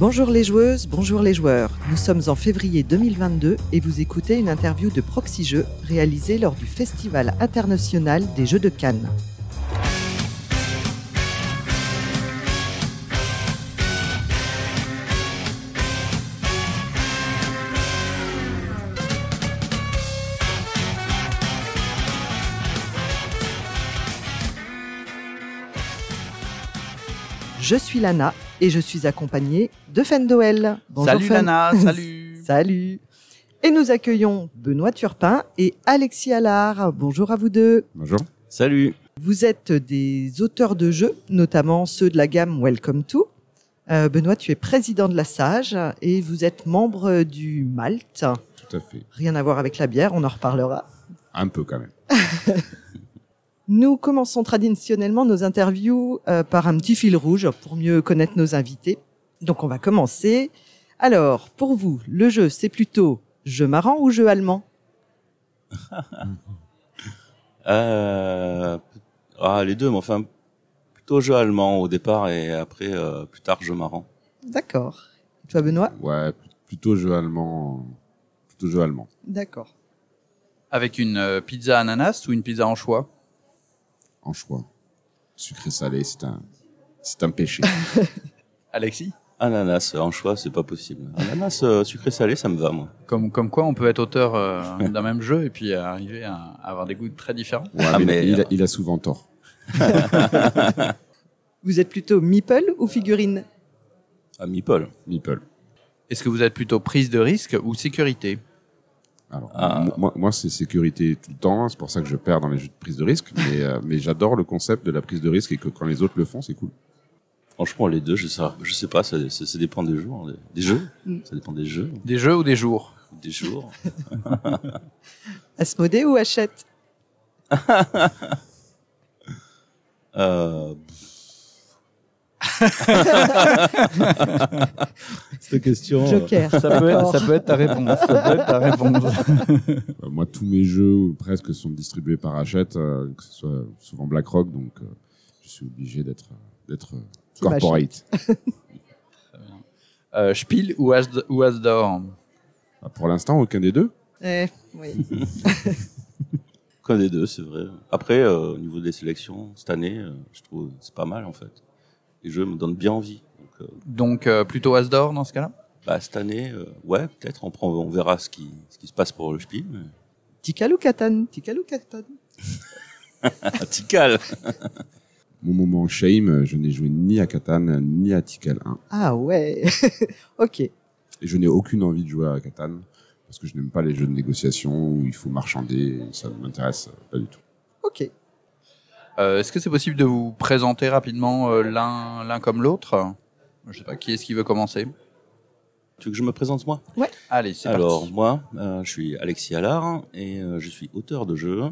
Bonjour les joueuses, bonjour les joueurs. Nous sommes en février 2022 et vous écoutez une interview de Proxy Jeux réalisée lors du Festival international des Jeux de Cannes. Je suis Lana et je suis accompagnée de Fendoel. Bonjour salut Lana, salut. salut. Et nous accueillons Benoît Turpin et Alexis Allard. Bonjour à vous deux. Bonjour. Salut. Vous êtes des auteurs de jeux, notamment ceux de la gamme Welcome to. Euh, Benoît, tu es président de la Sage et vous êtes membre du Malte. Tout à fait. Rien à voir avec la bière, on en reparlera. Un peu quand même. Nous commençons traditionnellement nos interviews euh, par un petit fil rouge pour mieux connaître nos invités. Donc on va commencer. Alors, pour vous, le jeu, c'est plutôt jeu marrant ou jeu allemand? Euh, ah, Les deux, mais enfin, plutôt jeu allemand au départ et après, euh, plus tard, jeu marrant. D'accord. Et toi, Benoît? Ouais, plutôt jeu allemand. Plutôt jeu allemand. D'accord. Avec une euh, pizza ananas ou une pizza en choix en choix. Sucré salé, c'est un, c'est un péché. Alexis? Ananas en choix, c'est pas possible. Ananas euh, sucré salé, ça me va moi. Comme comme quoi, on peut être auteur euh, d'un même jeu et puis arriver à, avoir des goûts très différents. Ah, mais, il, a, il, a, souvent tort. vous êtes plutôt meeple ou figurine? Ah meeple. Meeple. Est-ce que vous êtes plutôt prise de risque ou sécurité? Alors, ah. moi, moi c'est sécurité tout le temps. C'est pour ça que je perds dans les jeux de prise de risque. Mais, euh, mais j'adore le concept de la prise de risque et que quand les autres le font, c'est cool. Franchement, les deux, je sais, je sais pas, ça, ça, dépend des jours, des, jeux. Mm. Ça dépend des jeux. Des jeux ou des jours Des jours. Asmodée ou achète euh, Cette question. Joker. Ça peut, être, ça peut être ta réponse. Ça peut être ta réponse. Bah, moi, tous mes jeux presque sont distribués par Hachette, euh, que ce soit souvent BlackRock, donc euh, je suis obligé d'être d'être corporate. euh, Spiel ou, As ou bah, Pour l'instant, aucun des deux. Eh, oui. aucun des deux, c'est vrai. Après, euh, au niveau des sélections, cette année, je trouve c'est pas mal en fait les jeux me donnent bien envie. Donc, euh, euh, plutôt Asdor dans ce cas-là? Bah, Cette année, euh, ouais, peut-être. On, prend, on verra ce qui, ce qui se passe pour le Spiel. Mais... Tikal ou Katan? Tikal ou Katan? Tikal Mon moment shame, je n'ai joué ni à Katan ni à Tikal 1. Ah ouais Ok. Et je n'ai aucune envie de jouer à Katan parce que je n'aime pas les jeux de négociation où il faut marchander. Ça ne m'intéresse pas du tout. Ok. Euh, est-ce que c'est possible de vous présenter rapidement euh, l'un l'un comme l'autre? Je sais pas qui est-ce qui veut commencer? Tu veux que je me présente moi? Ouais. Allez, c'est parti. Alors moi, euh, je suis Alexis Allard et je suis auteur de jeux.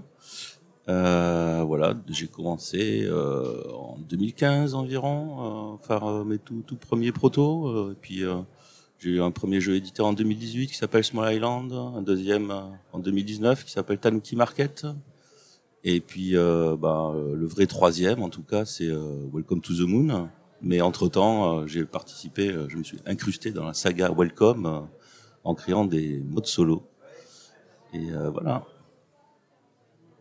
voilà, j'ai commencé en 2015 environ, faire mes tout, tout premiers protos. et puis j'ai eu un premier jeu édité en 2018 qui s'appelle Small Island, un deuxième en 2019 qui s'appelle Tanuki Market. Et puis, euh, bah, euh, le vrai troisième, en tout cas, c'est euh, Welcome to the Moon. Mais entre-temps, j'ai participé, je me suis incrusté dans la saga Welcome en créant des modes solo. Et voilà.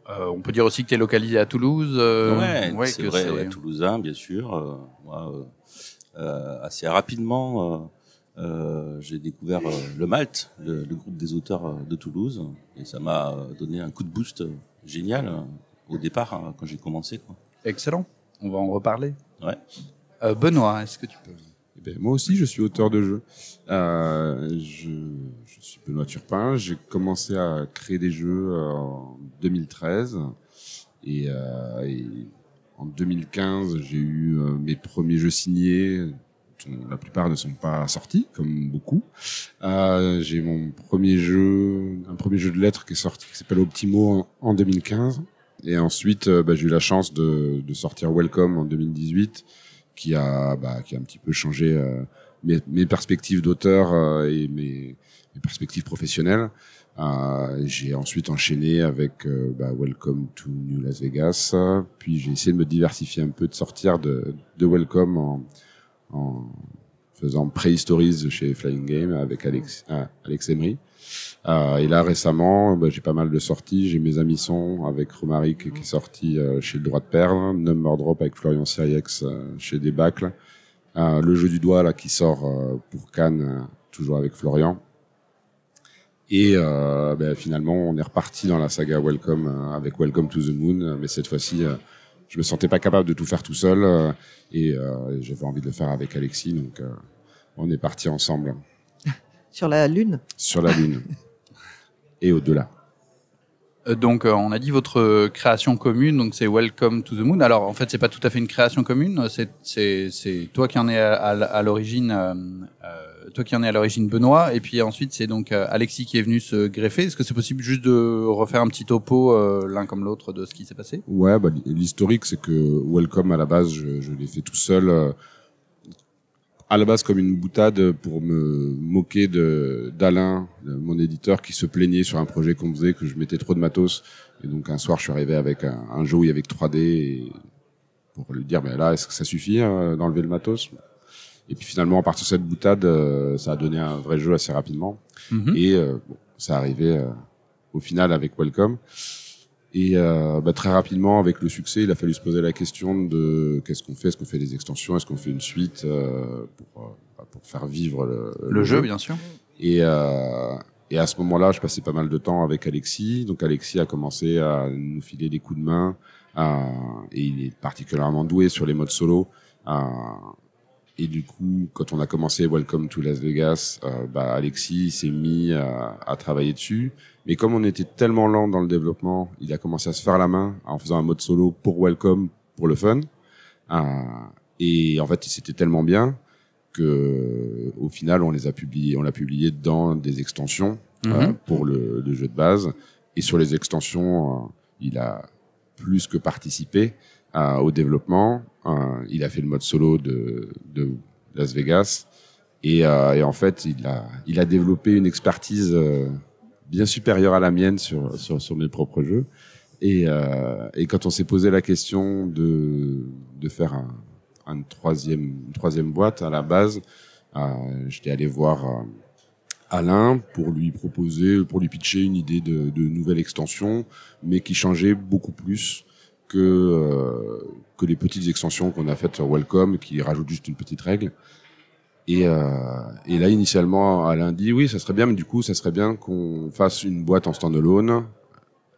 on peut dire aussi que tu es localisé à Toulouse. ouais, c'est vrai, ouais, toulousain, bien sûr. moi, assez rapidement, j'ai découvert le Malte, le, le, groupe des auteurs de Toulouse, et ça m'a donné un coup de boost génial euh, au départ hein, quand j'ai commencé. Quoi. Excellent. On va en reparler. Ouais. Euh, Benoît, est-ce que tu peux eh ben, Moi aussi, je suis auteur de jeux. Euh, je, je, suis Benoît Turpin. J'ai commencé à créer des jeux en 2013 et, euh, et en 2015, j'ai eu euh, mes premiers jeux signés la plupart ne sont pas sortis, comme beaucoup. Euh, j'ai mon premier jeu, un premier jeu de lettres qui est sorti, qui s'appelle Optimo en, 2015. Et ensuite, euh, bah, j'ai eu la chance de, sortir Welcome en 2018, qui a, bah, qui a un petit peu changé euh, mes, perspectives d'auteur et mes, perspectives professionnelles. J'ai ensuite enchaîné avec bah, Welcome to New Las Vegas, puis j'ai essayé de me diversifier un peu, de sortir de, de Welcome en, en, faisant Prehistories chez Flying Game avec Alex, euh, Alex Emery. Euh, et là récemment, bah, j'ai pas mal de sorties. J'ai mes amis sont avec Romaric qui est sorti euh, chez le droit de perle, Number Drop avec Florian Siriex euh, chez Debacle, euh, le jeu du doigt là qui sort pour Cannes, toujours avec Florian. Et ben, finalement, on est reparti dans la saga Welcome avec Welcome to the Moon, mais cette fois-ci, je me sentais pas capable de tout faire tout seul euh, et euh, j'avais envie de le faire avec Alexis, donc euh, on est parti ensemble Sur la Lune? Sur la Lune et au-delà. Donc, on a dit votre création commune, donc c'est Welcome to the Moon. Alors, en fait, c'est pas tout à fait une création commune. C'est c'est c'est toi qui en es à, à- à l'origine, euh, euh, toi qui en es à l'origine, Benoît, et puis ensuite c'est donc euh, Alexis qui est venu se greffer. Est-ce que c'est possible juste de refaire un petit topo euh, l'un comme l'autre de ce qui s'est passé? Ouais, bah, l'historique, c'est que Welcome, à la base, je, l'ai fait tout seul. euh, à la base, comme une boutade pour me moquer de d'Alain, mon éditeur, qui se plaignait sur un projet qu'on faisait, que je mettais trop de matos. Et donc, un soir, je suis arrivé avec un, un que 3D et pour lui dire, mais là, est-ce que ça suffit euh, d'enlever le matos? Et puis finalement, à partir de cette boutade, euh, ça a donné un vrai jeu assez rapidement. Mhm. Et euh, bon, ça arrivé euh, au final avec Welcome. Et euh, bah, très rapidement, avec le succès, il a fallu se poser la question de qu'est-ce qu'on fait? Est-ce qu'on fait des extensions? Est-ce qu'on fait une suite pour, bah, pour faire vivre le, Le jeu, bien sûr. et, et à ce moment-là, je passais pas mal de temps avec Alexis. Donc Alexis a commencé à nous filer des coups de main. et il est particulièrement doué sur les modes solo. Et du coup, quand on a commencé Welcome to Las Vegas, euh, bah, Alexis s'est mis à, à travailler dessus. Mais comme on était tellement lent dans le développement, il a commencé à se faire la main en faisant un mode solo pour Welcome, pour le fun. Euh, et en fait, c'était tellement bien que au final on les a publiés on l'a publié dans des extensions Mhm. euh, pour le, le jeu de base et sur les extensions il a plus que participé euh, au développement Euh, il a fait le mode solo de, de Las Vegas et, euh, et en fait il a il a développé une expertise euh, bien supérieure à la mienne sur sur, sur mes propres jeux et, euh, et quand on s'est posé la question de de faire un une troisième, une troisième boîte à la base. Euh, J'étais allé voir Alain pour lui proposer, pour lui pitcher une idée de, de nouvelle extension, mais qui changeait beaucoup plus que euh, que les petites extensions qu'on a faites sur Welcome, qui rajoutent juste une petite règle. Et, euh, et là, initialement, Alain dit oui, ça serait bien, mais du coup, ça serait bien qu'on fasse une boîte en standalone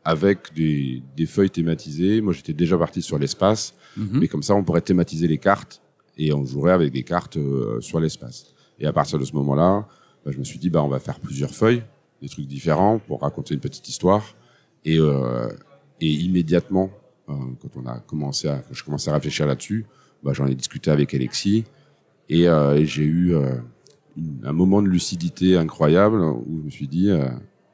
avec des, des feuilles thématisées. Moi, j'étais déjà parti sur l'espace. Mhm. Mais comme ça, on pourrait thématiser les cartes et on jouerait avec des cartes euh, sur l'espace. Et à partir de ce moment-là, bah, je me suis dit, bah, on va faire plusieurs feuilles, des trucs différents pour raconter une petite histoire. Et, euh, et immédiatement, quand on a commencé à, quand je commençais à réfléchir là-dessus, bah, j'en ai discuté avec Alexis et, euh, et j'ai eu euh, une- un moment de lucidité incroyable où je me suis dit, euh,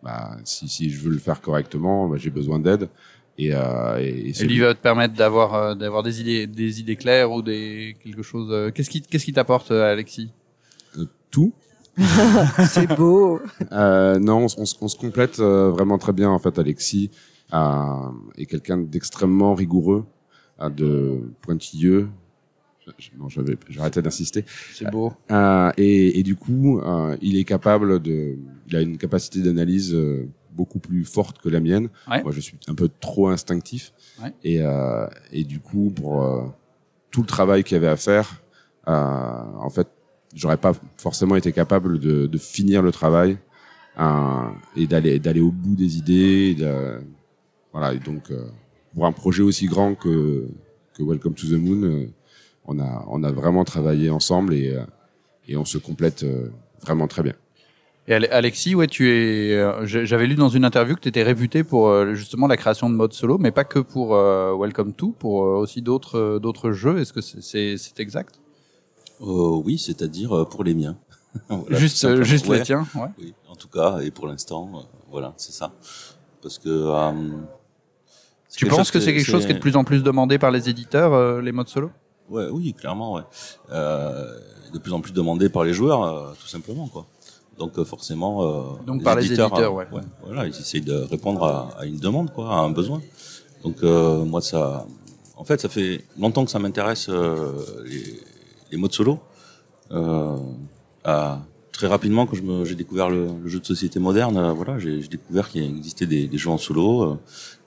bah, si, si je veux le faire correctement, bah, j'ai besoin d'aide. Et, euh, et, et lui va te permettre d'avoir euh, d'avoir des idées des idées claires ou des quelque chose. euh, Qu'est-ce qui qu'est-ce qui t'apporte, euh, Alexis? Tout. C'est beau. Euh, non, on, on se complète euh, vraiment très bien en fait. Alexis euh, est quelqu'un d'extrêmement rigoureux, euh, de pointilleux. Non, j'avais, j'arrêtais d'insister. C'est beau. Euh, et, et du coup, euh, il est capable de, il a une capacité d'analyse euh, beaucoup plus forte que la mienne. Ouais. Moi, je suis un peu trop instinctif. Ouais. Et, euh, et du coup, pour euh, tout le travail qu'il y avait à faire, euh, en fait, j'aurais pas forcément été capable de, de finir le travail euh, et d'aller d'aller au bout des idées. et de- voilà. Et donc, euh, pour un projet aussi grand que que Welcome to the Moon, euh, on a on a vraiment travaillé ensemble et euh, et on se complète euh, vraiment très bien. Et Ale- Alexis, ouais, tu es. euh, J'avais lu dans une interview que tu étais réputé pour euh, justement la création de mode solo, mais pas que pour euh, Welcome to, pour euh, aussi d'autres euh, d'autres jeux. Est-ce que c'est c'est c'est exact? Euh, oui, c'est-à-dire euh, pour les miens. Voilà, Juste euh, juste Ouais. les tiens. Ouais. Oui, en tout cas, et pour l'instant, euh, voilà, c'est ça. Parce que. euh, Tu penses que c'est quelque chose qui est de plus en plus demandé par les éditeurs, euh, les modes solo? Ouais, oui, clairement, ouais. Euh, de plus en plus demandé par les joueurs, euh, tout simplement, quoi. Donc euh, forcément. euh, Donc par les éditeurs, euh, ouais. Voilà, ils essayent de répondre à, à une demande, quoi, à un besoin. Donc euh, moi, ça, en fait, ça fait longtemps que ça m'intéresse euh, les, les modes solo. Euh, à- très rapidement, quand j'ai découvert le, le jeu de société moderne, euh, voilà, j'ai découvert qu'il existait des, des jeux en solo. euh,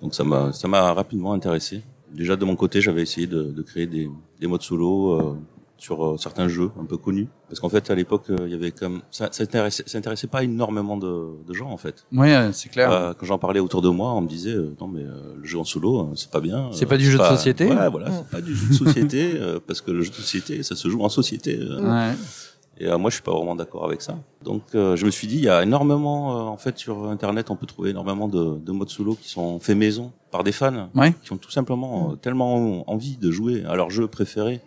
donc ça m'a ça m'a rapidement intéressé. Déjà de mon côté, j'avais essayé de, de créer des, des modes solo euh, sur euh, certains jeux un peu connus, parce qu'en fait à l'époque, euh, il y avait comme ça, ça intéressait, ça intéressait pas énormément de, de gens en fait. Euh, c'est clair. Quand j'en parlais autour de moi, on me disait non mais euh, le jeu en solo, c'est pas bien. C'est pas du jeu de société Ouais, voilà, c'est pas du jeu de société euh, parce que le jeu de société, ça se joue en société. Ouais. Et euh, moi, je suis pas vraiment d'accord avec ça. Donc, euh, je me suis dit, il y a énormément, euh, en fait, sur Internet, on peut trouver énormément de, de modes solo qui sont faits maison par des fans Ouais. qui ont tout simplement euh, tellement envie de jouer à leur jeu préféré,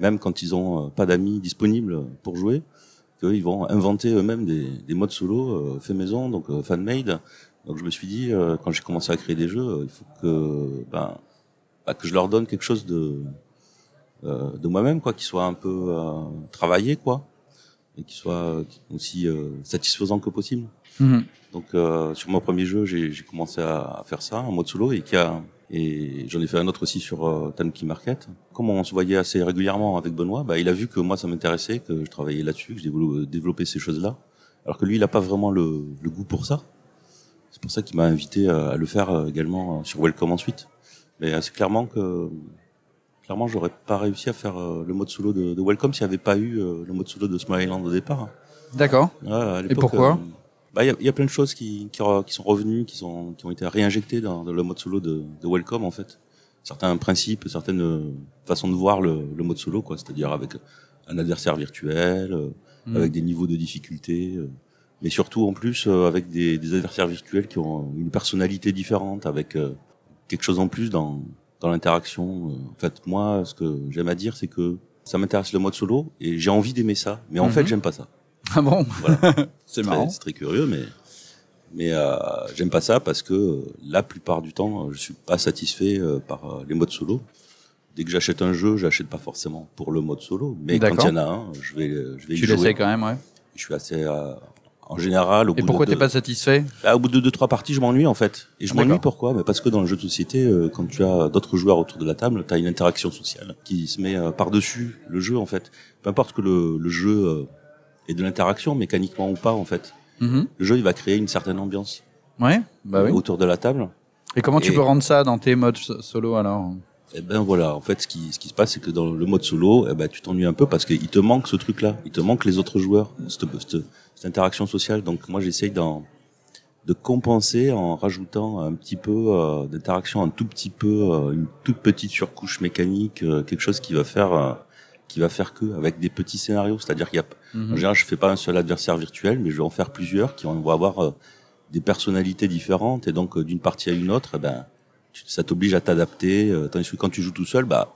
même quand ils ont euh, pas d'amis disponibles pour jouer, qu'ils vont inventer eux-mêmes des, des modes solo euh, faits maison, donc fan-made. Donc, je me suis dit, euh, quand j'ai commencé à créer des jeux, il faut que, ben, bah, que je leur donne quelque chose de euh, de moi-même, quoi, qui soit un peu euh, travaillé, quoi et qui soit aussi euh, satisfaisant que possible. Mhm. Donc euh, sur mon premier jeu, j'ai commencé à, à faire ça en mode solo et qui a et j'en ai fait un autre aussi sur euh, Tanuki Market. Comme on se voyait assez régulièrement avec Benoît, bah, il a vu que moi ça m'intéressait, que je travaillais là-dessus, que je dévelop- développais ces choses-là. Alors que lui, il n'a pas vraiment le, le goût pour ça. C'est pour ça qu'il m'a invité à, à le faire euh, également euh, sur Welcome ensuite. Mais euh, c'est clairement que clairement j'aurais pas réussi à faire euh, le mode solo de, de Welcome s'il n'y avait pas eu euh, le mode solo de Smile Island au départ. D'accord. Ouais, à l'époque, pourquoi? euh, Bah, il y a, y a plein de choses qui, qui, sont revenues, qui sont, qui ont été réinjectées dans, dans le mode solo de, de Welcome en fait. Certains principes, certaines façons de voir le, le mode solo, quoi. C'est-à-dire avec un adversaire virtuel, Mhm. avec des niveaux de difficulté, mais surtout en plus euh, avec des, des adversaires virtuels qui ont une personnalité différente, avec euh, quelque chose en plus dans, dans l'interaction. euh. En fait, moi, ce que j'aime à dire, c'est que ça m'intéresse le mode solo et j'ai envie d'aimer ça, mais en Mhm. fait, j'aime pas ça. Ah bon? Voilà. C'est marrant. C'est très curieux, mais mais euh, j'aime pas ça parce que euh, la plupart du temps, je suis pas satisfait euh, par les modes solo. Dès que j'achète un jeu, j'achète pas forcément pour le mode solo, mais quand il y en a un, je vais je vais y Tu jouer. l'essayes quand même, ouais. Je suis assez en général au Et bout pourquoi de t'es deux- pas satisfait Ah, au bout de deux trois parties, je m'ennuie en fait. Et je Ah, m'ennuie d'accord. pourquoi? Mais parce que dans le jeu de société, euh, quand tu as d'autres joueurs autour de la table, tu as une interaction sociale qui se met euh, par-dessus le jeu en fait. Peu importe que le, le jeu euh, ait de l'interaction mécaniquement ou pas en fait. Mhm. Le jeu, il va créer une certaine ambiance Ouais, bah oui. autour de la table. Et comment tu Et- peux rendre ça dans tes modes so- solo alors? Et ben voilà, en fait, ce qui, ce qui se passe, c'est que dans le mode solo, eh ben, tu t'ennuies un peu parce qu'il te manque ce truc-là. Il te manque les autres joueurs, cette, cette- cette interaction sociale. Donc moi, j'essaye d'en de compenser en rajoutant un petit peu euh, d'interaction, un tout petit peu, euh, une toute petite surcouche mécanique, euh, quelque chose qui va faire, euh, qui va faire que avec des petits scénarios. C'est-à-dire qu'il y a Mhm. En général, je fais pas un seul adversaire virtuel, mais je vais en faire plusieurs qui vont avoir euh, des personnalités différentes et donc euh, d'une partie à une autre, eh ben ça t'oblige à t'adapter. euh, tandis que quand tu joues tout seul, bah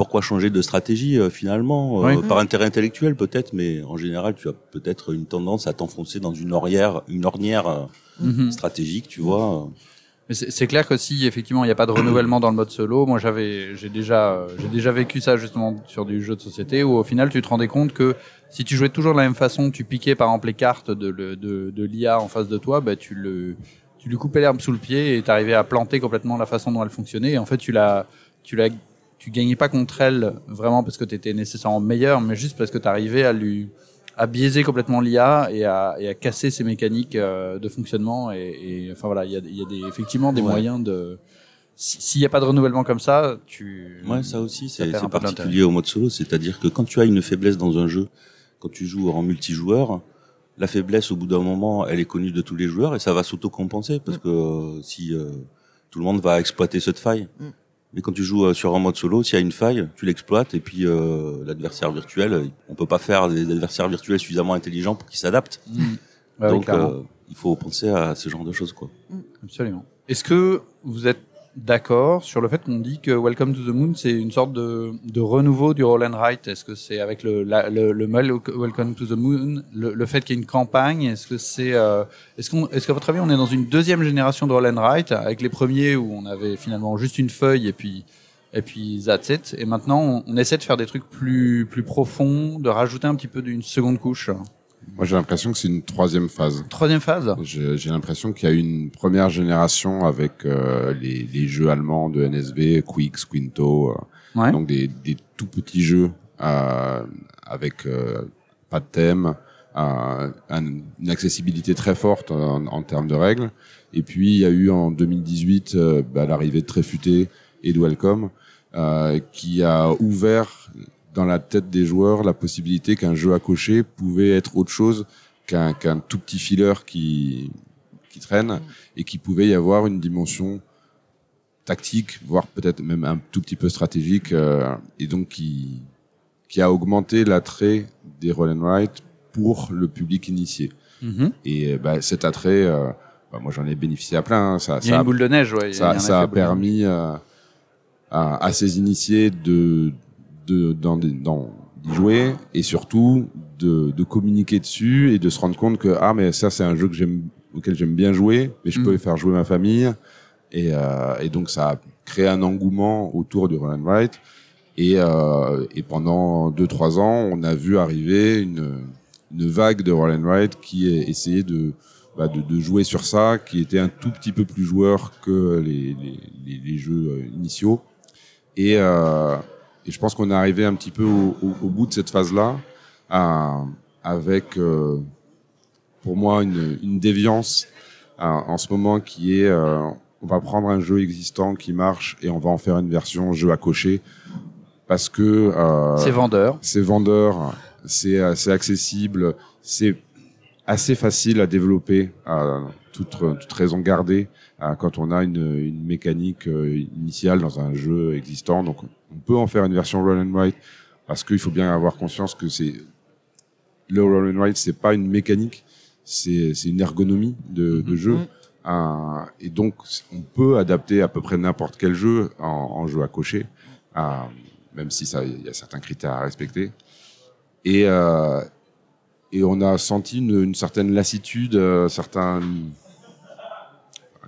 pourquoi changer de stratégie euh, finalement euh, Oui. Par intérêt intellectuel peut-être, mais en général, tu as peut-être une tendance à t'enfoncer dans une ornière, une ornière euh, Mhm. stratégique, tu vois. c'est c'est clair que si effectivement il n'y a pas de renouvellement dans le mode solo, moi j'avais j'ai déjà euh, j'ai déjà vécu ça justement sur du jeu de société où au final tu te rendais compte que si tu jouais toujours de la même façon, tu piquais par exemple les cartes de le- de, de l'IA en face de toi, bah tu le tu lui coupais l'herbe sous le pied et t'arrivais à planter complètement la façon dont elle fonctionnait. Et en fait tu l'as tu l'as tu gagnais pas contre elle vraiment parce que tu étais nécessairement meilleur, mais juste parce que tu arrivais à lui à biaiser complètement l'IA et à, et à casser ses mécaniques euh, de fonctionnement et, et enfin voilà il y a, il y a des, effectivement des Ouais. moyens de si- s'il n'y a pas de renouvellement comme ça tu Ouais, ça aussi, c'est particulier au mode solo. C'est-à-dire que quand tu as une faiblesse dans un jeu, quand tu joues en multijoueur, la faiblesse, au bout d'un moment, elle est connue de tous les joueurs et ça va s'auto-compenser parce que euh, si euh, tout le monde va exploiter cette faille. Mm. Mais quand tu joues euh, sur un mode solo, s'il y a une faille, tu l'exploites et puis euh, l'adversaire virtuel, on peut pas faire des adversaires virtuels suffisamment intelligents pour qu'ils s'adaptent. Mm. Ouais, Donc, euh, il faut penser à ce genre de choses, quoi. Absolument. Est-ce que vous êtes d'accord sur le fait qu'on dit que Welcome to the Moon c'est une sorte de, de renouveau du roll and Est-ce que c'est avec le, la- le, Welcome to the Moon, le, fait qu'il y ait une campagne Est-ce que c'est euh, est-ce qu'on est-ce qu'à votre avis on est dans une deuxième génération de roll and avec les premiers où on avait finalement juste une feuille et puis et puis that's et maintenant on, on essaie de faire des trucs plus plus profonds, de rajouter un petit peu d'une seconde couche? Moi, j'ai l'impression que c'est une troisième phase. Troisième phase. J'ai l'impression qu'il y a eu une première génération avec euh, les, les jeux allemands de NSV, Quicks, Quinto, euh, Ouais. donc des, des tout petits jeux euh, avec euh, pas de thème, euh, un- une accessibilité très forte en, en termes de règles. Et puis il y a eu en 2018 euh, bah, l'arrivée de Tréfuté et de Welcome, euh, qui a ouvert dans la tête des joueurs la possibilité qu'un jeu à cocher pouvait être autre chose qu'un qu'un tout petit filler qui qui traîne et qui pouvait y avoir une dimension tactique, voire peut-être même un tout petit peu stratégique, euh, et donc qui qui a augmenté l'attrait des roll and write pour le public initié. Mhm. Et euh, bah, cet attrait, euh, bah, moi j'en ai bénéficié à plein. hein. Ça, Il y a ça une boule de neige, ouais. ça, un ça a permis euh, à, à ces initiés de de d'en- jouer et surtout de, de communiquer dessus et de se rendre compte que ah mais ça c'est un jeu que j'aime auquel j'aime bien jouer mais je Mm. peux faire jouer ma famille et, euh, et donc ça a créé un engouement autour du roll and write et, euh, et pendant deux trois ans on a vu arriver une une vague de roll and write qui essayait de bah, de, de jouer sur ça, qui était un tout petit peu plus joueur que les, les, jeux initiaux. Et, euh, et je pense qu'on est arrivé un petit peu au, au, au bout de cette phase-là, euh, avec euh, pour moi une, une déviance euh, en ce moment qui est euh, on va prendre un jeu existant qui marche et on va en faire une version jeu à cocher parce que euh, C'est vendeur. c'est vendeur, c'est euh, c'est accessible, c'est assez facile à développer, à toute, toute raison gardée, euh, quand on a une, une mécanique euh, initiale dans un jeu existant. Donc, on peut en faire une version roll and write parce qu'il faut bien avoir conscience que c'est le roll and write, c'est pas une mécanique, c'est une ergonomie de, de jeu. Mhm. Euh, et donc, on peut adapter à peu près n'importe quel jeu en, en jeu à cocher, euh, même si ça, il y a certains critères à respecter. Et, euh, et on a senti une, une certaine lassitude, euh, certains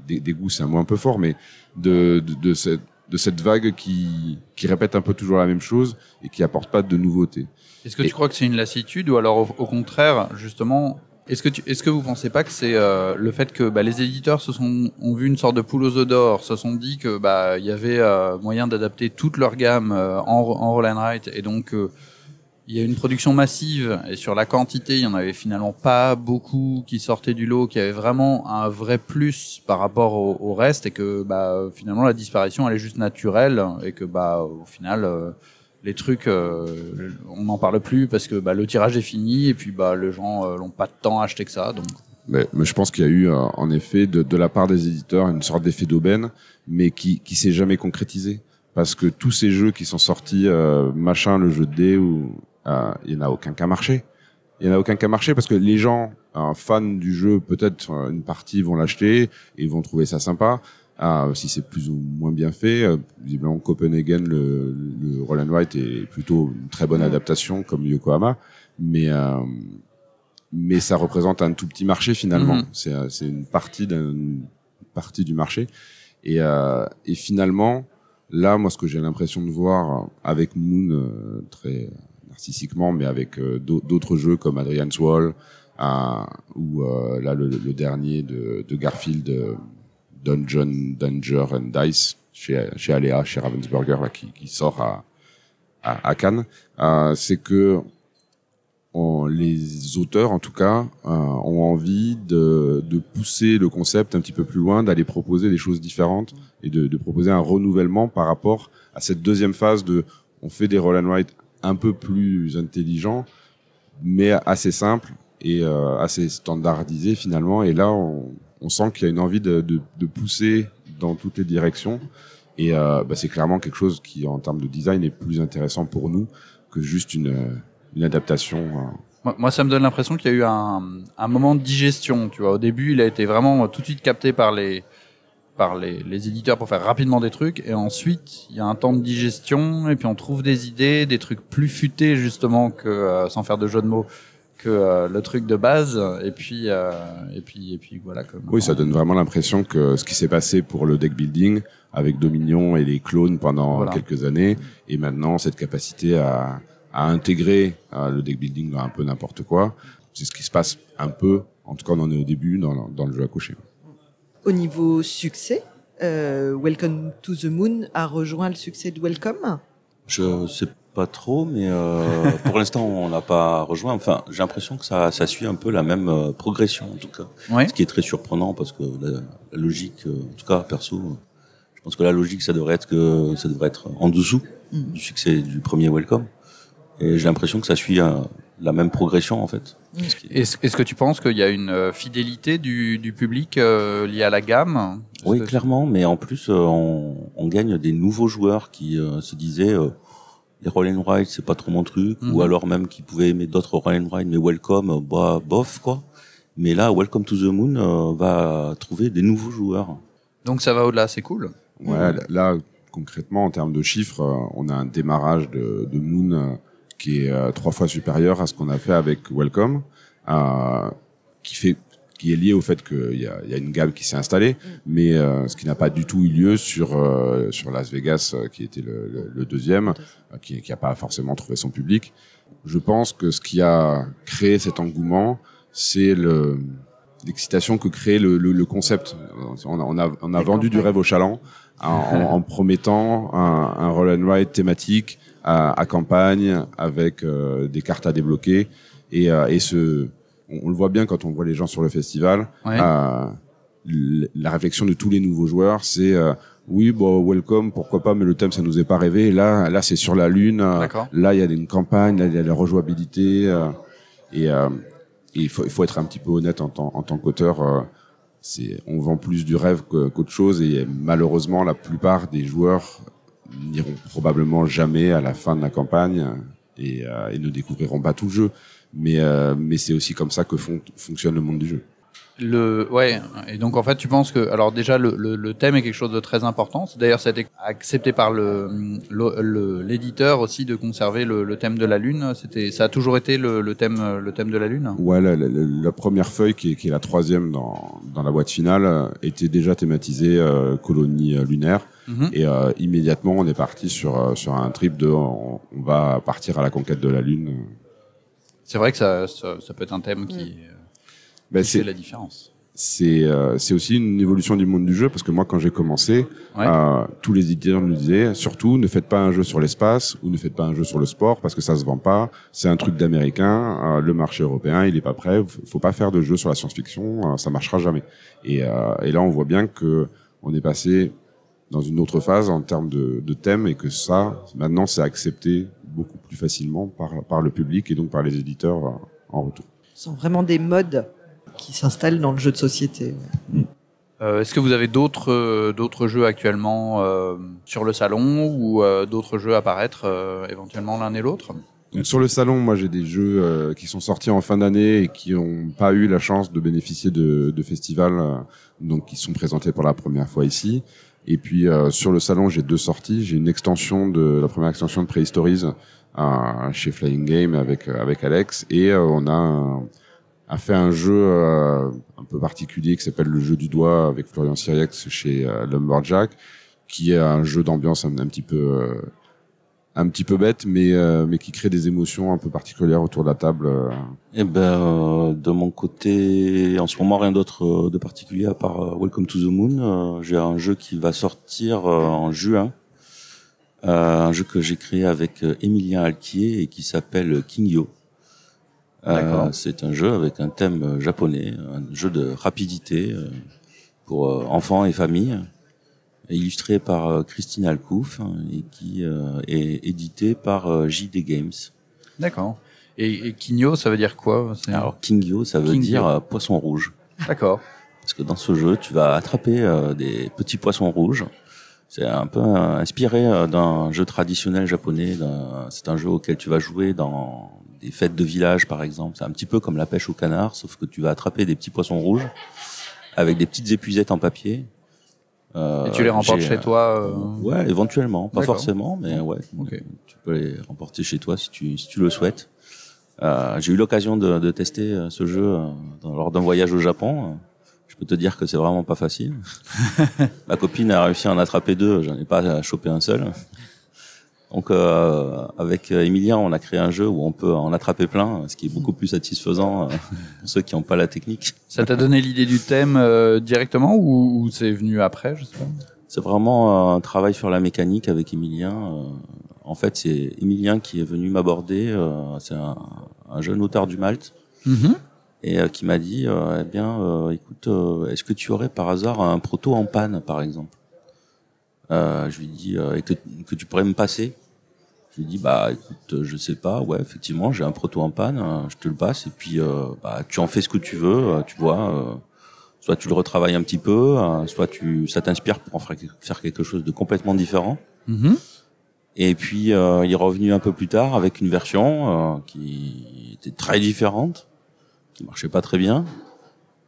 des, goûts, c'est un mot un peu fort, mais de, de, de cette, de cette vague qui, qui répète un peu toujours la même chose et qui apporte pas de nouveautés. Est-ce que Et- tu crois que c'est une lassitude ou alors au, au contraire, justement, est-ce que tu, est-ce que vous pensez pas que c'est euh, le fait que bah, les éditeurs se sont ont vu une sorte de poule aux œufs d'or, se sont dit que bah il y avait euh, moyen d'adapter toute leur gamme euh, en, en roll and write et donc il y a une production massive et sur la quantité, il y en avait finalement pas beaucoup qui sortaient du lot, qui avaient vraiment un vrai plus par rapport au, reste et que bah finalement la disparition elle est juste naturelle et que bah au final euh, les trucs euh, on n'en parle plus parce que bah, le tirage est fini et puis bah les gens euh, n'ont pas de temps à acheter que ça donc Mais, je pense qu'il y a eu, euh, en effet, de, la part des éditeurs, une sorte d'effet d'aubaine, mais qui, qui s'est jamais concrétisé. Parce que tous ces jeux qui sont sortis, machin, le jeu de dés, ou il y en a aucun qui a marché. Il y en a aucun qui a marché parce que les gens, euh, fans du jeu, peut-être euh, une partie vont l'acheter et vont trouver ça sympa. Euh, si c'est plus ou moins bien fait, euh, visiblement Copenhagen, le, le Roll and Write est plutôt une très bonne adaptation comme Yokohama, mais euh, mais ça représente un tout petit marché finalement. Mhm. C'est euh, c'est une partie d'une partie du marché et euh, et finalement là moi ce que j'ai l'impression de voir euh, avec Moon euh, très narcissiquement mais avec euh, d'au- d'autres jeux comme Adrian's Wall ou euh, là le, dernier de, Garfield euh, Dungeon Danger and Dice chez chez Alea chez Ravensburger qui, sort à Cannes. C'est que les auteurs, en tout cas, ont envie de, de pousser le concept un petit peu plus loin, d'aller proposer des choses différentes et de, de proposer un renouvellement par rapport à cette deuxième phase de on fait des roll and write un peu plus intelligents, mais assez simples et euh, assez standardisés finalement. Et là, on, sent qu'il y a une envie de, pousser dans toutes les directions. Et euh, bah, c'est clairement quelque chose qui, en termes de design, est plus intéressant pour nous que juste une, adaptation. euh, Moi, ça me donne l'impression qu'il y a eu un, un moment de digestion. Tu vois, au début, il a été vraiment tout de suite capté par les par les, les éditeurs pour faire rapidement des trucs, et ensuite il y a un temps de digestion, et puis on trouve des idées, des trucs plus futés justement que euh, sans faire de jeu de mots que euh, le truc de base, et puis euh, et puis et puis voilà. Comme Oui, ça donne vraiment l'impression que ce qui s'est passé pour le deck building avec Dominion et les clones pendant Voilà. quelques années, et maintenant cette capacité à, à intégrer euh, le deck building dans un peu n'importe quoi, c'est ce qui se passe un peu, en tout cas on en est au début, dans, dans le jeu à cocher. Au niveau succès, euh, Welcome to the Moon a rejoint le succès de Welcome. Je sais Pas trop, mais euh, pour l'instant, on n'a pas rejoint. Enfin, j'ai l'impression que ça, ça suit un peu la même euh, progression, en tout cas. Ouais. Ce qui est très surprenant parce que la, la logique, euh, en tout cas, perso, euh, je pense que la logique, ça devrait être que ça devrait être en dessous Mhm. du succès du premier Welcome. Et j'ai l'impression que ça suit euh, la même progression, en fait. Mhm. Est- Est-ce que tu penses qu'il y a une euh, fidélité du, du public euh, liée à la gamme? Oui, clairement, mais en plus, euh, on, on gagne des nouveaux joueurs qui euh, se disaient euh, les roll and ride, c'est pas trop mon truc, Mhm. ou alors même qui pouvaient aimer d'autres roll and ride, mais welcome, bah bof quoi. Mais là, Welcome to the Moon euh, va trouver des nouveaux joueurs. Donc ça va au-delà, c'est cool. Ouais, là, concrètement, en termes de chiffres, on a un démarrage de, de Moon euh, qui est euh, trois fois supérieur à ce qu'on a fait avec Welcome, euh, qui fait qui est lié au fait qu'il y a, il y a une gamme qui s'est installée, mais euh, ce qui n'a pas du tout eu lieu sur euh, sur Las Vegas, euh, qui était le, le- le deuxième, qui n'a pas forcément trouvé son public. Je pense que ce qui a créé cet engouement, c'est le l'excitation que crée le, concept. On a, on a, on a La vendu du rêve au chaland en, en, en promettant un, un roll and ride thématique à, à campagne avec euh, des cartes à débloquer et, euh, et ce, on, on le voit bien quand on voit les gens sur le festival. Ouais. euh, la réflexion de tous les nouveaux joueurs, c'est euh, oui, bon, welcome, pourquoi pas, mais le thème, ça nous est pas rêvé. Et là, là, c'est sur la lune. Là, il y a une campagne, là, il y a la rejouabilité. euh, et euh, et il faut, il faut être un petit peu honnête en tant, en tant qu'auteur. euh, c'est, on vend plus du rêve qu'autre chose. Et malheureusement, la plupart des joueurs n'iront probablement jamais à la fin de la campagne et, euh, et ne découvriront pas tout le jeu. Mais, euh, mais c'est aussi comme ça que fon- fonctionne le monde du jeu. Le ouais et donc en fait tu penses que alors déjà le, le, le thème est quelque chose de très important. D'ailleurs ça a été accepté par l'éditeur aussi de conserver le, thème de la lune. Ça a toujours été le, thème le thème de la lune? Ouais, la, la- la- la première feuille, qui est, qui est la troisième dans, dans la boîte finale, était déjà thématisée euh, colonie euh, lunaire. Mhm. Et euh, immédiatement, on est parti sur, euh, sur un trip de on, on va partir à la conquête de la Lune. C'est vrai que ça, ça ça peut être un thème qui, Ben, qui fait c'est la différence. c'est euh, c'est aussi une évolution du monde du jeu parce que moi, quand j'ai commencé, Ouais. euh, tous les éditeurs nous disaient surtout ne faites pas un jeu sur l'espace ou ne faites pas un jeu sur le sport parce que ça se vend pas. C'est un truc d'américain. euh, le marché européen, il est pas prêt. Faut faut pas faire de jeu sur la science-fiction. euh, ça marchera jamais. Et, euh, et là, on voit bien que on est passé dans une autre phase en termes de, de thème et que ça, maintenant, c'est accepté beaucoup plus facilement par, par le public et donc par les éditeurs euh, en retour. Ce sont vraiment des modes qui s'installent dans le jeu de société. ouais. Euh, Est-ce que vous avez d'autres euh, d'autres jeux actuellement euh, sur le salon ou euh, d'autres jeux à paraître euh, éventuellement l'un et l'autre? Sur le salon, moi j'ai des jeux euh, qui sont sortis en fin d'année et qui n'ont pas eu la chance de bénéficier de, de festivals, euh, donc qui sont présentés pour la première fois ici. Et puis euh, sur le salon, j'ai deux sorties. J'ai une extension de la première extension de Prehistories chez Flying Game avec euh, avec Alex et euh, on a a fait un jeu un peu particulier qui s'appelle le jeu du doigt avec Florian Siriax chez Lumberjack, qui est un jeu d'ambiance un, un petit peu un petit peu bête, mais euh, mais qui crée des émotions un peu particulières autour de la table. euh. Eh ben, euh, de mon côté, en ce moment, rien d'autre euh, de particulier à part euh, Welcome to the Moon. Euh, J'ai un jeu qui va sortir euh, en juin. Euh, un jeu que j'ai créé avec euh, Emilien Alquier et qui s'appelle Kingyo. D'accord. Euh, c'est un jeu avec un thème japonais, un jeu de rapidité euh, pour euh, enfants et familles, illustré par euh, Christine Alcouf hein, et qui euh, est édité par euh, JD Games. D'accord. Et, et Kinyo, ça veut dire quoi Alors Kingyo, ça veut Kingyo. dire poisson rouge. D'accord. Parce que dans ce jeu, tu vas attraper des petits poissons rouges. C'est un peu inspiré d'un jeu traditionnel japonais. C'est un jeu auquel tu vas jouer dans des fêtes de village, par exemple. C'est un petit peu comme la pêche au canard, sauf que tu vas attraper des petits poissons rouges avec des petites épuisettes en papier. Euh, Et tu les remportes chez euh, toi euh, Ouais, éventuellement, pas forcément, mais ouais, tu peux les remporter chez toi si tu, si tu le souhaites. Euh, J'ai eu l'occasion de, de tester euh, ce jeu euh, dans- lors d'un voyage au Japon. Euh, Je peux te dire que c'est vraiment pas facile. Ma copine a réussi à en attraper deux, j'en ai pas chopé un seul. Donc euh, avec euh, Emilien, on a créé un jeu où on peut en attraper plein, ce qui est beaucoup plus satisfaisant euh, pour ceux qui n'ont pas la technique. Ça t'a donné l'idée du thème euh, directement ou, ou c'est venu après Je sais pas? C'est vraiment un travail sur la mécanique avec Emilien. en fait, c'est Emilien qui est venu m'aborder. c'est un, un jeune auteur du Malte Mhm. et qui m'a dit eh bien euh, écoute est-ce que tu aurais par hasard un proto en panne par exemple? Je lui dis et que, que tu pourrais me passer je lui dis bah écoute euh, je sais pas ouais effectivement j'ai un proto en panne euh, je te le passe et puis euh, bah tu en fais ce que tu veux tu vois euh, soit tu le retravailles un petit peu euh, soit tu ça t'inspire pour en faire, faire quelque chose de complètement différent Mhm. et puis il est revenu un peu plus tard avec une version qui était très différente, qui marchait pas très bien.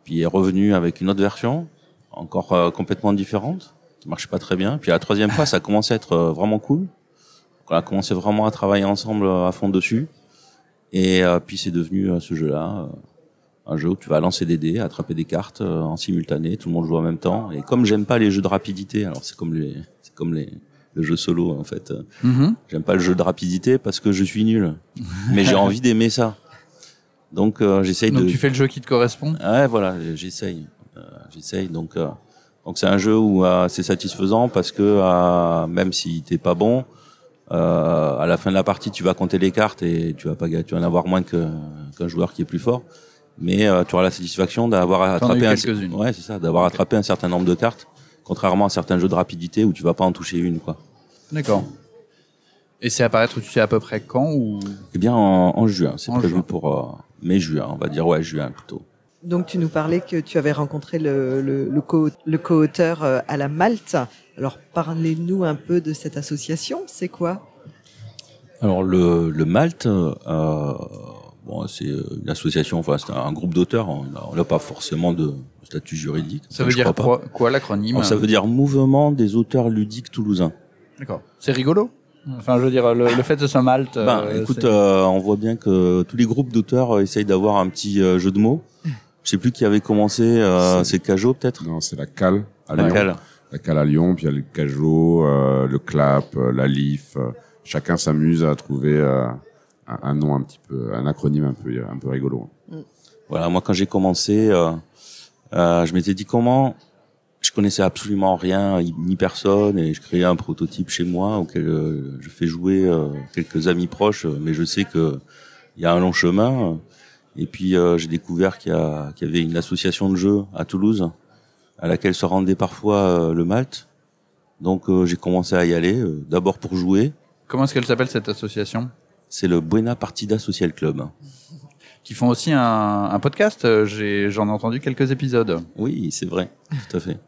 Puis il est revenu avec une autre version, encore complètement différente, qui marchait pas très bien. Puis à la troisième fois, ça a commencé à être vraiment cool. Donc, on a commencé vraiment à travailler ensemble euh, à fond dessus. Et euh, puis c'est devenu euh, ce jeu-là, euh, un jeu où tu vas lancer des dés, attraper des cartes euh, en simultané, tout le monde joue en même temps. Et comme j'aime pas les jeux de rapidité, alors c'est comme les, c'est comme les, le jeu solo en fait. Mhm. J'aime pas le jeu de rapidité parce que je suis nul. Mais j'ai envie d'aimer ça. Donc euh, j'essaye Donc de. tu fais le jeu qui te correspond. Ouais, voilà, j'essaye. Euh, j'essaye. Donc euh, donc c'est un jeu où euh, c'est satisfaisant parce que euh, même si t'es pas bon, euh, à la fin de la partie tu vas compter les cartes et tu vas pas tu vas en avoir moins qu'un joueur qui est plus fort. Mais euh, tu auras la satisfaction d'avoir attrapé un ouais c'est ça d'avoir attrapé un certain nombre de cartes contrairement à certains jeux de rapidité où tu vas pas en toucher une quoi. D'accord. Et c'est apparaître, tu sais à peu près quand ou? Eh bien, en, en juin, c'est prévu juin. pour euh, mai-juin, on va dire, ouais, juin plutôt. Donc tu nous parlais que tu avais rencontré le, le, le, co- le co-auteur euh, à la Malte. Alors parlez-nous un peu de cette association. C'est quoi? Alors, le, le Malte, euh, bon, c'est une association, enfin, c'est un groupe d'auteurs, on n'a- pas forcément de statut juridique. ça Enfin, veut dire quoi, quoi l'acronyme? Ça veut dire Mouvement des auteurs ludiques toulousains. D'accord. C'est rigolo? Enfin, je veux dire, le, le fait de ce Malte. ben, euh, écoute, euh, on voit bien que tous les groupes d'auteurs euh, essayent d'avoir un petit euh, jeu de mots. Je sais plus qui avait commencé, euh, c'est Cajot peut-être? Non, c'est la cale à Lyon. Laquelle La cale à Lyon, puis il y a le Cajot, euh, le Clap, euh, la Lif. euh, chacun s'amuse à trouver euh, un, un nom un petit peu, un acronyme un peu, un peu rigolo. Voilà, moi quand j'ai commencé, euh, euh, je m'étais dit comment je connaissais absolument rien ni personne et je créais un prototype chez moi auquel je fais jouer quelques amis proches, mais je sais que il y a un long chemin. Et puis euh, j'ai découvert qu'il y, a- qu'il y avait une association de jeux à Toulouse à laquelle se rendait parfois euh, le Malte. Donc euh, j'ai commencé à y aller, euh, d'abord pour jouer. Comment est-ce qu'elle s'appelle cette association? C'est le Buena Partida Social Club. Qui font aussi un, un podcast. j'en ai entendu quelques épisodes. Oui, c'est vrai, tout à fait.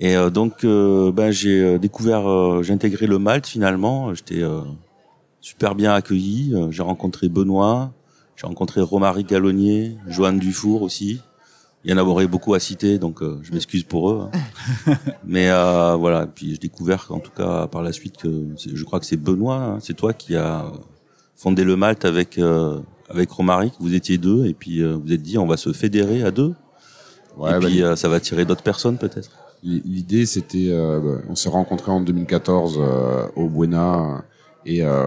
Et euh, donc, euh, ben j'ai découvert, euh, j'ai intégré le Malte finalement. J'étais euh, super bien accueilli. J'ai rencontré Benoît, j'ai rencontré Romaric Gallonnier, Joanne Dufour aussi. Il y en aurait beaucoup à citer, donc euh, je m'excuse pour eux. hein. Mais euh, voilà, puis j'ai découvert en tout cas par la suite que je crois que c'est Benoît, hein, c'est toi qui a fondé le Malte avec euh, avec Romaric. Vous étiez deux et puis euh, vous êtes dit on va se fédérer à deux. Ouais, et bah, puis euh, ça va attirer d'autres personnes peut-être? L'idée, c'était, euh, bah, on s'est rencontrés en 2014 euh, au Buena et euh,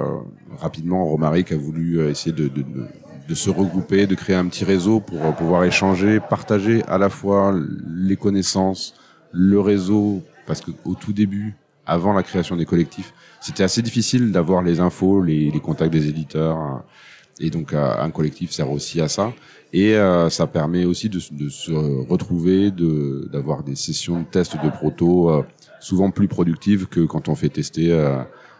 rapidement, Romaric a voulu essayer de, de, de, de se regrouper, de créer un petit réseau pour euh, pouvoir échanger, partager à la fois les connaissances, le réseau, parce que au tout début, avant la création des collectifs, c'était assez difficile d'avoir les infos, les, contacts des éditeurs, hein. et donc euh, un collectif sert aussi à ça. Et euh, ça permet aussi de, se retrouver, de d'avoir des sessions de test de proto souvent plus productives que quand on fait tester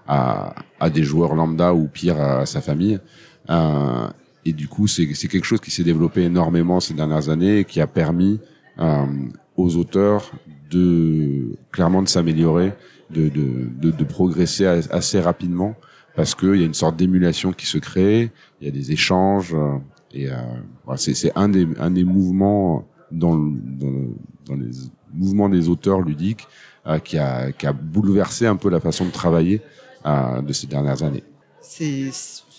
à, à des joueurs lambda ou pire à, sa famille. Et du coup, c'est quelque chose qui s'est développé énormément ces dernières années et qui a permis euh, aux auteurs de clairement de s'améliorer, de, de, de, de progresser as- assez rapidement parce qu'il y a une sorte d'émulation qui se crée, il y a des échanges. euh, et euh, c'est un des, un des mouvements dans, le, dans, le- dans les mouvements des auteurs ludiques euh, qui, a, qui a bouleversé un peu la façon de travailler euh, de ces dernières années. C'est,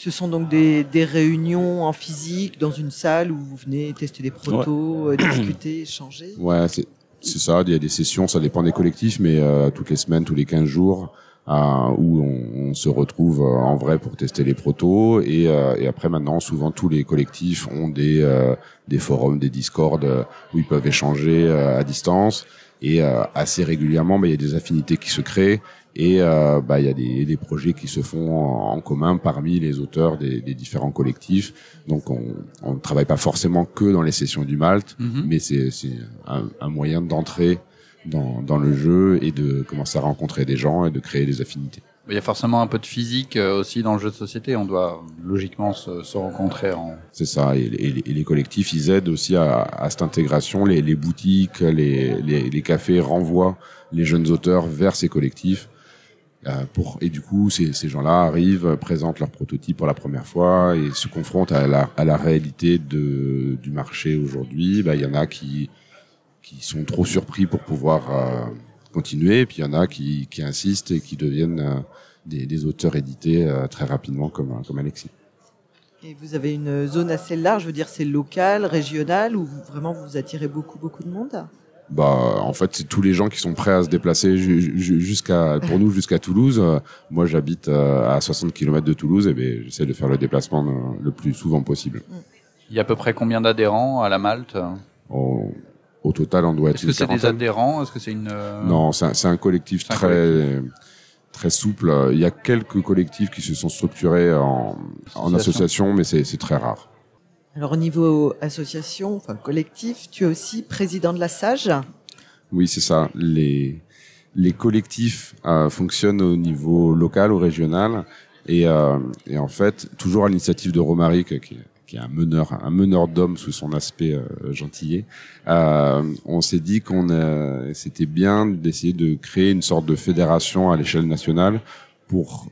ce sont donc des, des réunions en physique dans une salle où vous venez tester des protos, euh, discuter, échanger. Ouais, c'est c'est ça. Il y a des sessions, ça dépend des collectifs, mais euh, toutes les semaines, tous les 15 jours, euh, où on, on se retrouve euh, en vrai pour tester les protos. Et, euh, et après, maintenant, souvent, tous les collectifs ont des, euh, des forums, des discords où ils peuvent échanger euh, à distance. Et euh, assez régulièrement, bah, il y a des affinités qui se créent et euh, bah, il y a des, des, projets qui se font en, commun parmi les auteurs des, des différents collectifs. Donc on ne travaille pas forcément que dans les sessions du Malte, mm-hmm. mais c'est un, un, moyen d'entrer dans, dans le jeu et de commencer à rencontrer des gens et de créer des affinités. Il y a forcément un peu de physique euh, aussi dans le jeu de société. On doit logiquement se, se rencontrer en. C'est ça. Et, et, les collectifs, ils aident aussi à, à cette intégration. Les, les boutiques, les, les, les, cafés renvoient les jeunes auteurs vers ces collectifs. Euh, et du coup, ces, gens-là arrivent, présentent leur prototype pour la première fois et se confrontent à la, réalité du marché aujourd'hui. Bah, il y en a qui, sont trop surpris pour pouvoir euh, continuer. Et puis il y en a qui, insistent et qui deviennent euh, des, auteurs édités très rapidement, comme, Alexis. Et vous avez une zone assez large, je veux dire, c'est local, régional, ou vraiment vous attirez beaucoup, beaucoup de monde? Bah, en fait, c'est tous les gens qui sont prêts à se déplacer jusqu'à, pour nous, jusqu'à Toulouse. Moi, j'habite euh, à 60 km de Toulouse, et ben, j'essaie de faire le déplacement le plus souvent possible. Il y a à peu près combien d'adhérents à la Malte? Oh, au total, on doit être. Est-ce que c'est des adhérents? Est-ce que c'est une euh, Non, c'est un, un, collectif très très souple. Il y a quelques collectifs qui se sont structurés en, en association, mais c'est très rare. Alors au niveau association, enfin collectif, tu es aussi président de la SAGE Oui, c'est ça. Les collectifs euh, fonctionnent au niveau local ou régional et, euh, et en fait toujours à l'initiative de Romaric qui est un meneur, un meneur d'hommes sous son aspect euh, gentillet, euh, on s'est dit qu'on c'était bien d'essayer de créer une sorte de fédération à l'échelle nationale pour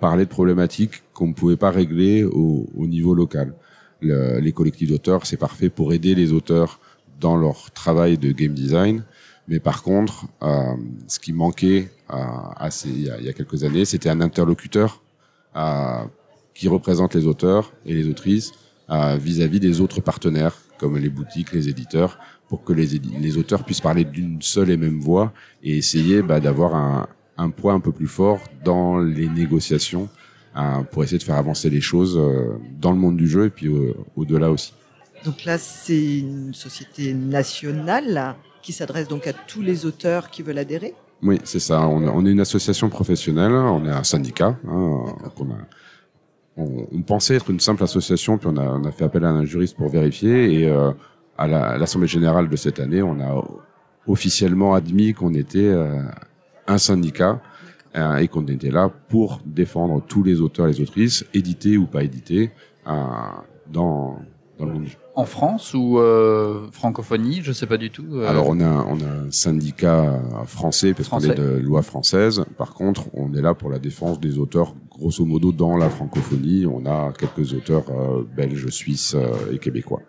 parler de problématiques qu'on ne pouvait pas régler au niveau local. Le, les collectifs d'auteurs, c'est parfait pour aider les auteurs dans leur travail de game design. Mais par contre, euh, ce qui manquait euh, il, y a, quelques années, c'était un interlocuteur euh, qui représente les auteurs et les autrices vis-à-vis des autres partenaires, comme les boutiques, les éditeurs, pour que les, auteurs puissent parler d'une seule et même voix et essayer bah, d'avoir un poids un peu plus fort dans les négociations euh, pour essayer de faire avancer les choses euh, dans le monde du jeu et puis au-delà aussi. Donc là, c'est une société nationale qui s'adresse donc à tous les auteurs qui veulent adhérer? Oui, c'est ça. On, on, est une association professionnelle, on est un syndicat hein, a on, on, pensait être une simple association, puis on a, on a, fait appel à un juriste pour vérifier. Et euh, à l'Assemblée générale de cette année, on a officiellement admis qu'on était euh, un syndicat euh, et qu'on était là pour défendre tous les auteurs et les autrices, édités ou pas édités, euh, dans, dans le monde du jeu. En France ou euh, francophonie, je sais pas du tout. Euh... Alors on a on a un syndicat français parce qu'on est de loi française. Par contre, on est là pour la défense des auteurs grosso modo dans la francophonie. On a quelques auteurs euh, belges, suisses euh, et québécois.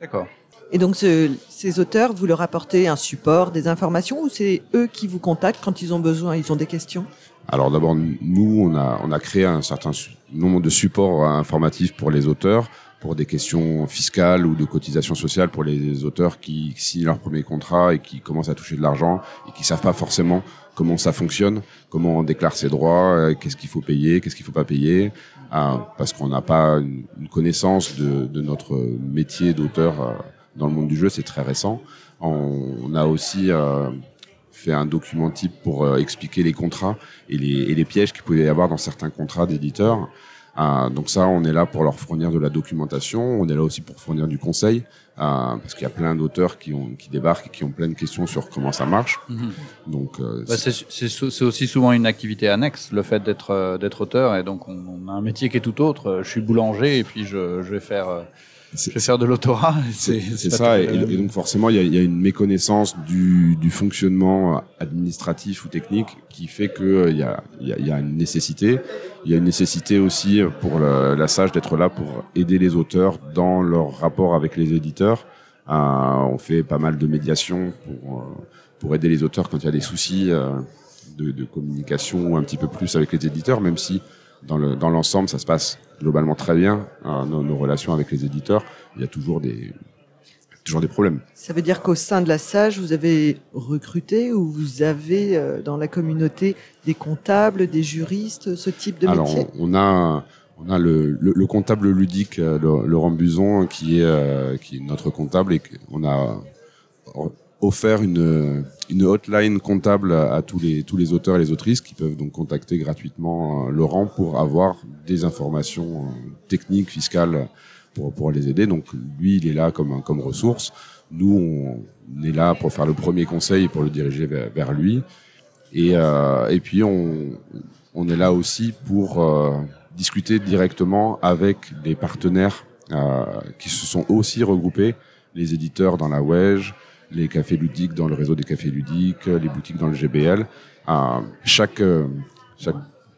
D'accord. Et donc ce, ces auteurs, vous leur apportez un support, des informations ou c'est eux qui vous contactent quand ils ont besoin, ils ont des questions? Alors d'abord, nous, on a, on a créé un certain nombre de supports informatifs pour les auteurs pour des questions fiscales ou de cotisation sociale pour les auteurs qui signent leur premier contrat et qui commencent à toucher de l'argent et qui savent pas forcément comment ça fonctionne, comment on déclare ses droits, euh, qu'est-ce qu'il faut payer, qu'est-ce qu'il faut pas payer, euh, parce qu'on n'a pas une, connaissance de, de, notre métier d'auteur euh, dans le monde du jeu, c'est très récent. On, a aussi fait un document type pour expliquer les contrats et les, et les pièges qu'il pouvait y avoir dans certains contrats d'éditeurs. Euh, donc ça, on est là pour leur fournir de la documentation. On est là aussi pour fournir du conseil, euh, parce qu'il y a plein d'auteurs qui, ont, qui débarquent et qui ont plein de questions sur comment ça marche. Mhm. Donc euh, bah, c'est aussi souvent une activité annexe, le fait d'être euh, d'être auteur. Et donc on, on, a un métier qui est tout autre. Je suis boulanger et puis je, je vais faire je vais faire de l'autorat. C'est ça, et, et, donc forcément, il y a, y a, une méconnaissance du, du, fonctionnement administratif ou technique qui fait qu'il euh, y, a, y, a, y a une nécessité. Il y a une nécessité aussi pour la SAGE d'être là pour aider les auteurs dans leur rapport avec les éditeurs. Euh, on fait pas mal de médiation pour, euh, pour aider les auteurs quand il y a des soucis euh, de, de, communication ou un petit peu plus avec les éditeurs, même si dans l'ensemble, dans ça se passe globalement très bien, hein, nos, nos, relations avec les éditeurs. Il y a toujours des, toujours des problèmes. Ça veut dire qu'au sein de la SAGE, vous avez recruté ou vous avez euh, dans la communauté des comptables, des juristes, ce type de Alors, métier? on, on a on a le, le, le comptable ludique euh, Laurent Buzon qui est euh, qui est notre comptable et on a offert une, une hotline comptable à tous les, tous les auteurs et les autrices qui peuvent donc contacter gratuitement euh, Laurent pour avoir des informations euh, techniques, fiscales pour, pour les aider. Donc lui, il est là comme, comme ressource. Nous, on est là pour faire le premier conseil pour le diriger vers, lui. Et, euh, et puis, on, on est là aussi pour euh, discuter directement avec des partenaires euh, qui se sont aussi regroupés, les éditeurs dans la WEJ, les cafés ludiques dans le réseau des cafés ludiques, les boutiques dans le GBL. Euh, chaque, euh, chaque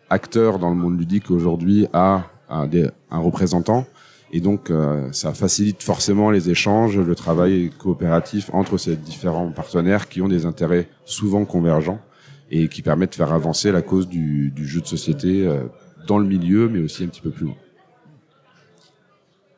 acteur dans le monde ludique aujourd'hui a un, représentant et donc, euh, ça facilite forcément les échanges, le travail coopératif entre ces différents partenaires qui ont des intérêts souvent convergents et qui permettent de faire avancer la cause du, jeu de société euh, dans le milieu, mais aussi un petit peu plus loin.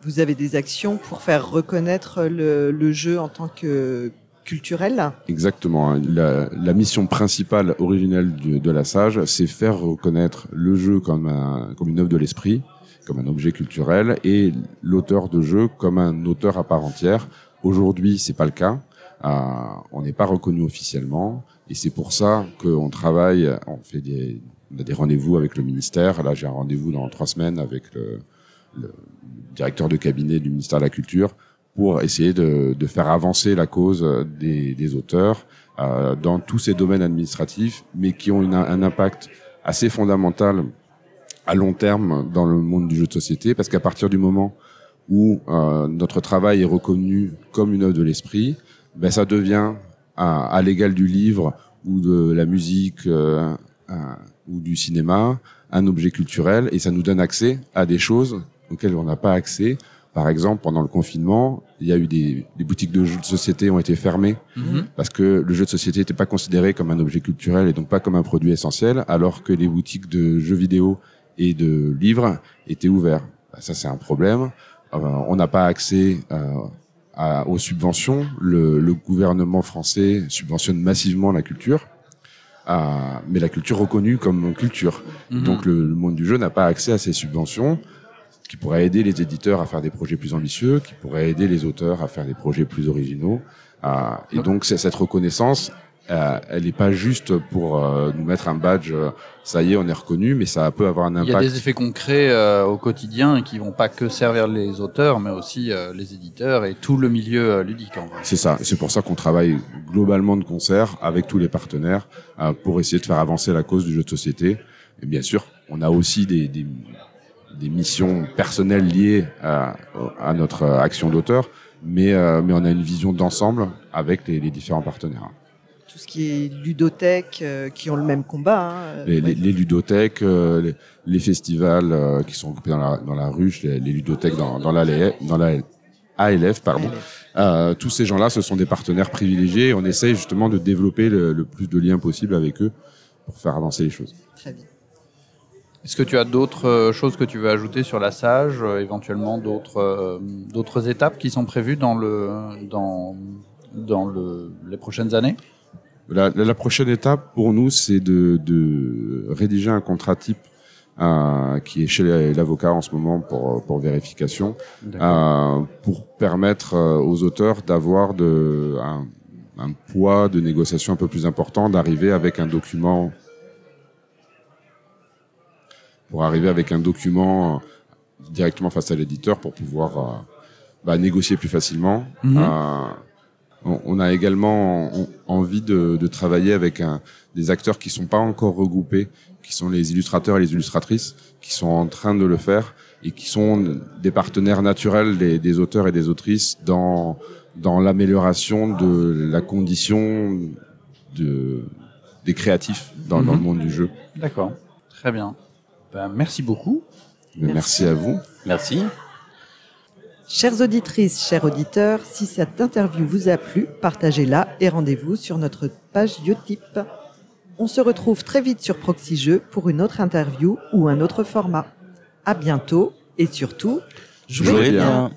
Vous avez des actions pour faire reconnaître le jeu en tant que culturel Exactement. La, mission principale originelle de la Sage, c'est faire reconnaître le jeu comme, un, comme une œuvre de l'esprit, comme un objet culturel, et l'auteur de jeu comme un auteur à part entière. Aujourd'hui, c'est pas le cas. Euh, on n'est pas reconnu officiellement, et c'est pour ça qu'on travaille. On fait des, on a des rendez-vous avec le ministère. Là, j'ai un rendez-vous dans trois semaines avec le directeur de cabinet du ministère de la Culture pour essayer de, de faire avancer la cause des, des auteurs euh, dans tous ces domaines administratifs, mais qui ont une, un impact assez fondamental à long terme dans le monde du jeu de société, parce qu'à partir du moment où euh, notre travail est reconnu comme une œuvre de l'esprit, ben ça devient à, à l'égal du livre ou de la musique euh, un- ou du cinéma un objet culturel et ça nous donne accès à des choses auxquelles on n'a pas accès. Par exemple, pendant le confinement, il y a eu des, des boutiques de jeux de société ont été fermées Mhm. parce que le jeu de société n'était pas considéré comme un objet culturel et donc pas comme un produit essentiel, alors que les boutiques de jeux vidéo et de livres étaient ouverts. Bah, Ça, c'est un problème. Euh, on n'a pas accès euh, à- aux subventions. Le, le gouvernement français subventionne massivement la culture, euh, mais la culture reconnue comme culture. Mhm. Donc le, le monde du jeu n'a pas accès à ces subventions qui pourraient aider les éditeurs à faire des projets plus ambitieux, qui pourraient aider les auteurs à faire des projets plus originaux. Euh, et donc c'est cette reconnaissance, euh, elle n'est pas juste pour euh, nous mettre un badge, euh, ça y est, on est reconnu, mais ça peut avoir un Il y a impact. des effets concrets au quotidien qui vont pas que servir les auteurs, mais aussi les éditeurs et tout le milieu ludique. C'est ça. C'est pour ça qu'on travaille globalement de concert avec tous les partenaires pour essayer de faire avancer la cause du jeu de société. Et bien sûr, on a aussi des, des, des missions personnelles liées à, à notre action d'auteur, mais, euh, mais on a une vision d'ensemble avec les, les différents partenaires. Tout ce qui est ludothèque, euh, qui ont le même combat. hein, Les, ouais. les, les ludothèques, euh, les, les festivals euh, qui sont occupés dans la, dans la ruche, les, les ludothèques dans, dans, la, dans la ALF, pardon. Euh, tous ces gens-là, ce sont des partenaires privilégiés. et On essaye justement de développer le, le plus de liens possible avec eux pour faire avancer les choses. Très bien. Est-ce que tu as d'autres euh, choses que tu veux ajouter sur la Sage, euh, éventuellement d'autres euh, d'autres étapes qui sont prévues dans le dans dans le, les prochaines années? La, prochaine étape pour nous, c'est de, de rédiger un contrat type euh, qui est chez l'avocat en ce moment pour, pour vérification, euh, pour permettre aux auteurs d'avoir un, un poids de négociation un peu plus important, d'arriver avec un document pour arriver avec un document euh, directement face à l'éditeur pour pouvoir euh, bah, négocier plus facilement. Mhm. Euh, on, on a également en- envie de, de travailler avec un, des acteurs qui sont pas encore regroupés, qui sont les illustrateurs et les illustratrices, qui sont en train de le faire et qui sont des partenaires naturels des, des auteurs et des autrices dans dans l'amélioration de la condition de des créatifs dans, dans le Mhm. monde du jeu. D'accord, très bien. Ben, merci beaucoup. Merci. Merci à vous. Merci. Chères auditrices, chers auditeurs, si cette interview vous a plu, partagez-la et rendez-vous sur notre page Utip. On se retrouve très vite sur Proxy Jeux pour une autre interview ou un autre format. À bientôt et surtout, jouez, Jouez bien. bien.